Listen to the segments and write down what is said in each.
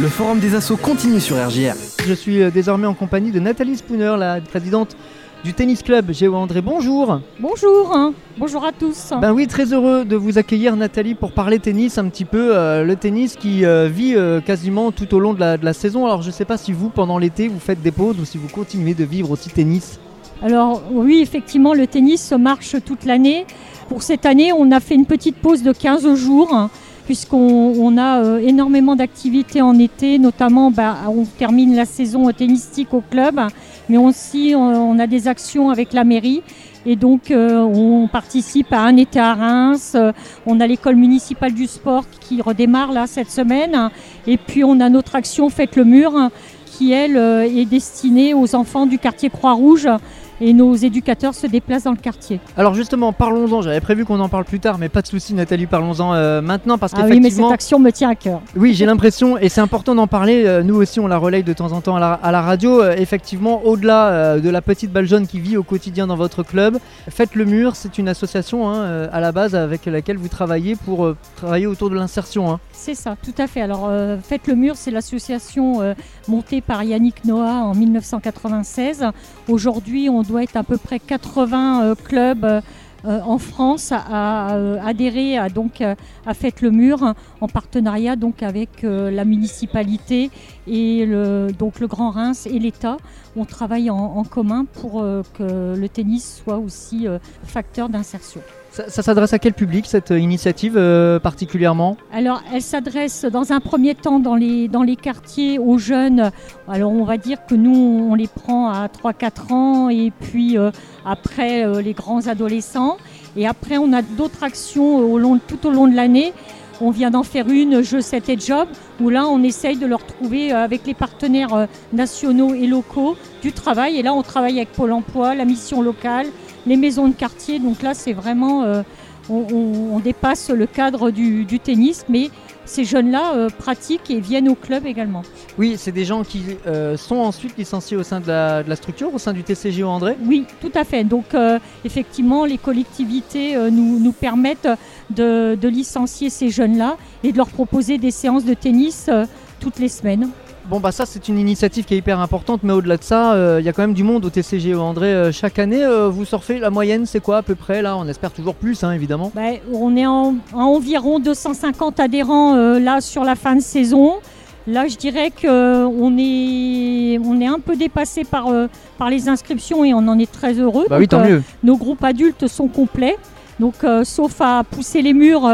Le forum des assauts continue sur RGR. Je suis euh, désormais en compagnie de Nathalie Spooner, la présidente du tennis club Géo André. Bonjour. Bonjour, hein. bonjour à tous. Ben oui, très heureux de vous accueillir Nathalie pour parler tennis un petit peu. euh, le tennis qui euh, vit euh, quasiment tout au long de la, de la saison. Alors je ne sais pas si vous, pendant l'été, vous faites des pauses ou si vous continuez de vivre aussi tennis. Alors oui, effectivement, le tennis marche toute l'année. Pour cette année, on a fait une petite pause de 15 jours. hein, Puisqu'on on a euh, énormément d'activités en été, notamment bah, on termine la saison tennistique au club, mais aussi on, on a des actions avec la mairie. Et donc euh, on participe à un été à Reims, euh, on a l'école municipale du sport qui redémarre là cette semaine, et puis on a notre action Faites le mur qui elle euh, est destinée aux enfants du quartier Croix-Rouge et nos éducateurs se déplacent dans le quartier. Alors justement, parlons-en. J'avais prévu qu'on en parle plus tard, mais pas de souci Nathalie, parlons-en euh, maintenant parce Ah oui, mais cette action me tient à cœur. Oui, j'ai l'impression, et c'est important d'en parler, euh, nous aussi on la relaye de temps en temps à la, à la radio, euh, effectivement, au-delà de la petite balle jaune qui vit au quotidien dans votre club, Faites le mur, c'est une association hein, à la base avec laquelle vous travaillez pour euh, travailler autour de l'insertion. hein. C'est ça, tout à fait. Alors, euh, Faites le mur, c'est l'association montée par Yannick Noah en 1996. Aujourd'hui, on doit être à peu près 80 euh, clubs euh, en France à euh, adhérer à, donc, à Faites le mur en partenariat donc, avec la municipalité et le, donc, le Grand Reims et l'État. On travaille en, commun pour que le tennis soit aussi facteur d'insertion. Ça, s'adresse à quel public cette euh, initiative euh, particulièrement? Alors, elle s'adresse dans un premier temps dans les, dans les quartiers aux jeunes. Alors, on va dire que nous, on les prend à 3-4 ans et puis euh, après les grands adolescents. Et après, on a d'autres actions tout au long de l'année. On vient d'en faire une, Jeux 7 et Job, où là, on essaye de leur trouver avec les partenaires nationaux et locaux du travail. Et là, on travaille avec Pôle emploi, la mission locale, les maisons de quartier. Donc là, c'est vraiment, euh, on, on- on dépasse le cadre du, du tennis, mais ces jeunes-là euh, pratiquent et viennent au club également. Oui, c'est des gens qui euh, sont ensuite licenciés au sein de la, de la structure, au sein du TCGO André? Oui, tout à fait. Donc euh, effectivement, les collectivités nous, nous permettent de, de licencier ces jeunes-là et de leur proposer des séances de tennis toutes les semaines. Bon bah ça c'est une initiative qui est hyper importante, mais au-delà de ça, euh, il y a quand même du monde au TCGO André euh, chaque année. euh, vous surfez, la moyenne c'est quoi à peu près là? On espère toujours plus hein, évidemment. Ben, on est en, à environ 250 adhérents là sur la fin de saison. Là, je dirais qu'on est, on est un peu dépassé par, par les inscriptions et on en est très heureux. Bah oui, tant mieux. Nos groupes adultes sont complets. Donc, sauf à pousser les murs,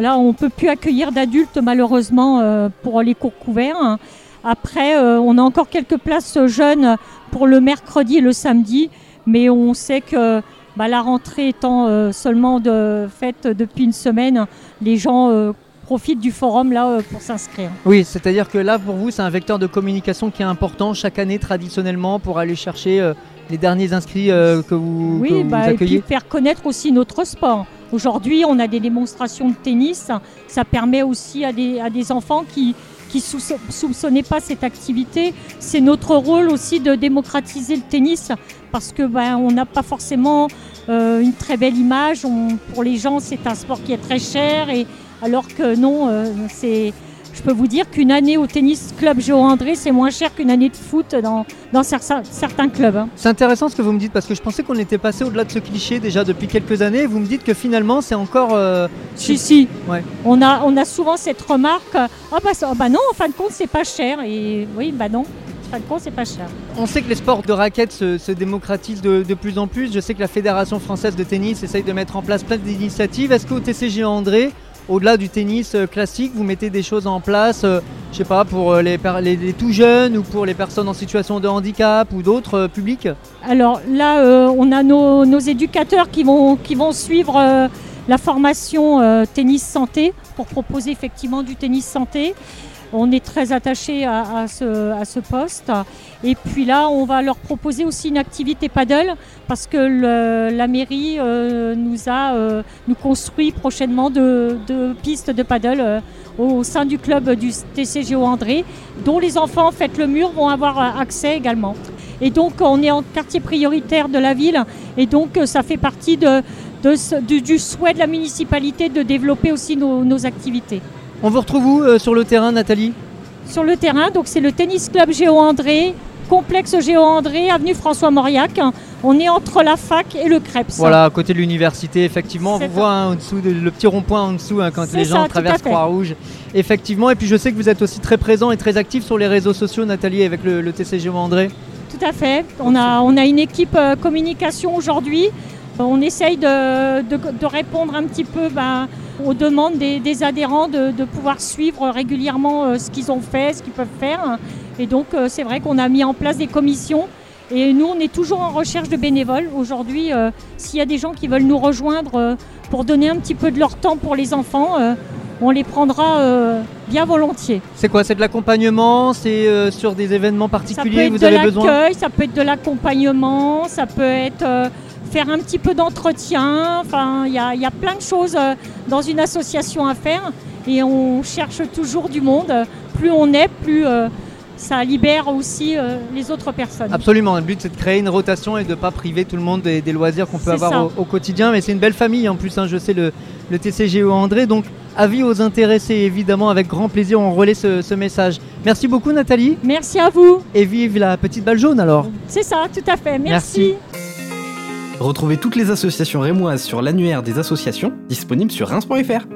là, on ne peut plus accueillir d'adultes malheureusement euh, pour les cours couverts. Après, euh, on a encore quelques places jeunes pour le mercredi et le samedi, mais on sait que bah, la rentrée étant euh, seulement de, faite depuis une semaine, les gens euh, profitent du forum là pour s'inscrire. Oui, c'est-à-dire que là pour vous c'est un vecteur de communication qui est important chaque année traditionnellement pour aller chercher euh, les derniers inscrits euh, que vous, que Oui, vous bah, et puis faire connaître aussi notre sport. Aujourd'hui, on a des démonstrations de tennis. Ça permet aussi à des, à des enfants qui qui pas cette activité. C'est notre rôle aussi de démocratiser le tennis parce que ben, on n'a pas forcément euh, une très belle image. Pour les gens, c'est un sport qui est très cher et alors que non, euh, c'est je peux vous dire qu'une année au tennis club Géo André, c'est moins cher qu'une année de foot dans, dans certains, certains clubs. hein. C'est intéressant ce que vous me dites parce que je pensais qu'on était passé au-delà de ce cliché déjà depuis quelques années. Vous me dites que finalement c'est encore... euh, Si, si. Ouais. On, a, on a souvent cette remarque Ah bah, ah bah non, en fin de compte, c'est pas cher. Et oui, bah non, en fin de compte, c'est pas cher. On sait que les sports de raquettes se, se démocratisent de, de plus en plus. Je sais que la Fédération française de tennis essaye de mettre en place plein d'initiatives. Est-ce qu'au TCG André, au-delà du tennis euh, classique, vous mettez des choses en place, euh, je sais pas, pour euh, les, tout jeunes ou pour les personnes en situation de handicap ou d'autres euh, publics? Alors là, on a nos, éducateurs qui vont, suivre la formation tennis santé pour proposer effectivement du tennis santé. On est très attaché à, ce, poste. Et puis là, on va leur proposer aussi une activité paddle parce que la mairie euh, nous a euh, construit prochainement de, de pistes de paddle euh, au sein du club du TCGO André, dont les enfants Faites le mur vont avoir accès également. Et donc, on est en quartier prioritaire de la ville et donc ça fait partie du, souhait de la municipalité de développer aussi nos activités. On vous retrouve où euh, sur le terrain, Nathalie? Sur le terrain. Donc c'est le tennis club Géo André, complexe Géo André, avenue François Mauriac. On est entre la fac et le Krebs. Voilà, à côté de l'université, effectivement. On vous voit hein, en dessous, de- le petit rond-point en dessous hein, quand les gens traversent. Croix-Rouge. Effectivement, et puis je sais que vous êtes aussi très présent et très actif sur les réseaux sociaux, Nathalie, avec le, le TCG André. Tout à fait. On a, on a une équipe euh, communication aujourd'hui. On essaye de, de- de répondre un petit peu ben, aux demandes des, des adhérents de, de pouvoir suivre régulièrement euh, ce qu'ils ont fait, ce qu'ils peuvent faire. Et donc euh, c'est vrai qu'on a mis en place des commissions. Et nous, on est toujours en recherche de bénévoles. Aujourd'hui, euh, s'il y a des gens qui veulent nous rejoindre euh, pour donner un petit peu de leur temps pour les enfants, euh, on les prendra bien volontiers. C'est quoi? C'est de l'accompagnement? C'est sur des événements Ça peut particuliers? être que vous de avez besoin? l'accueil, ça peut être de l'accompagnement, ça peut être faire un petit peu d'entretien. Enfin, il y, a- il y a plein de choses euh, dans une association à faire et on cherche toujours du monde. Plus on est, plus euh, ça libère aussi euh, les autres personnes. Absolument, le but c'est de créer une rotation et de ne pas priver tout le monde des, des loisirs qu'on peut avoir au, au quotidien. Mais c'est une belle famille en plus, hein, je sais, le, le TCGO André. Donc, avis aux intéressés, évidemment, avec grand plaisir, on relaie ce, ce message. Merci beaucoup Nathalie Merci à vous. et vive la petite balle jaune alors. C'est ça, tout à fait. Merci. Merci. Retrouvez toutes les associations rémoises sur l'annuaire des associations, disponible sur Reims.fr.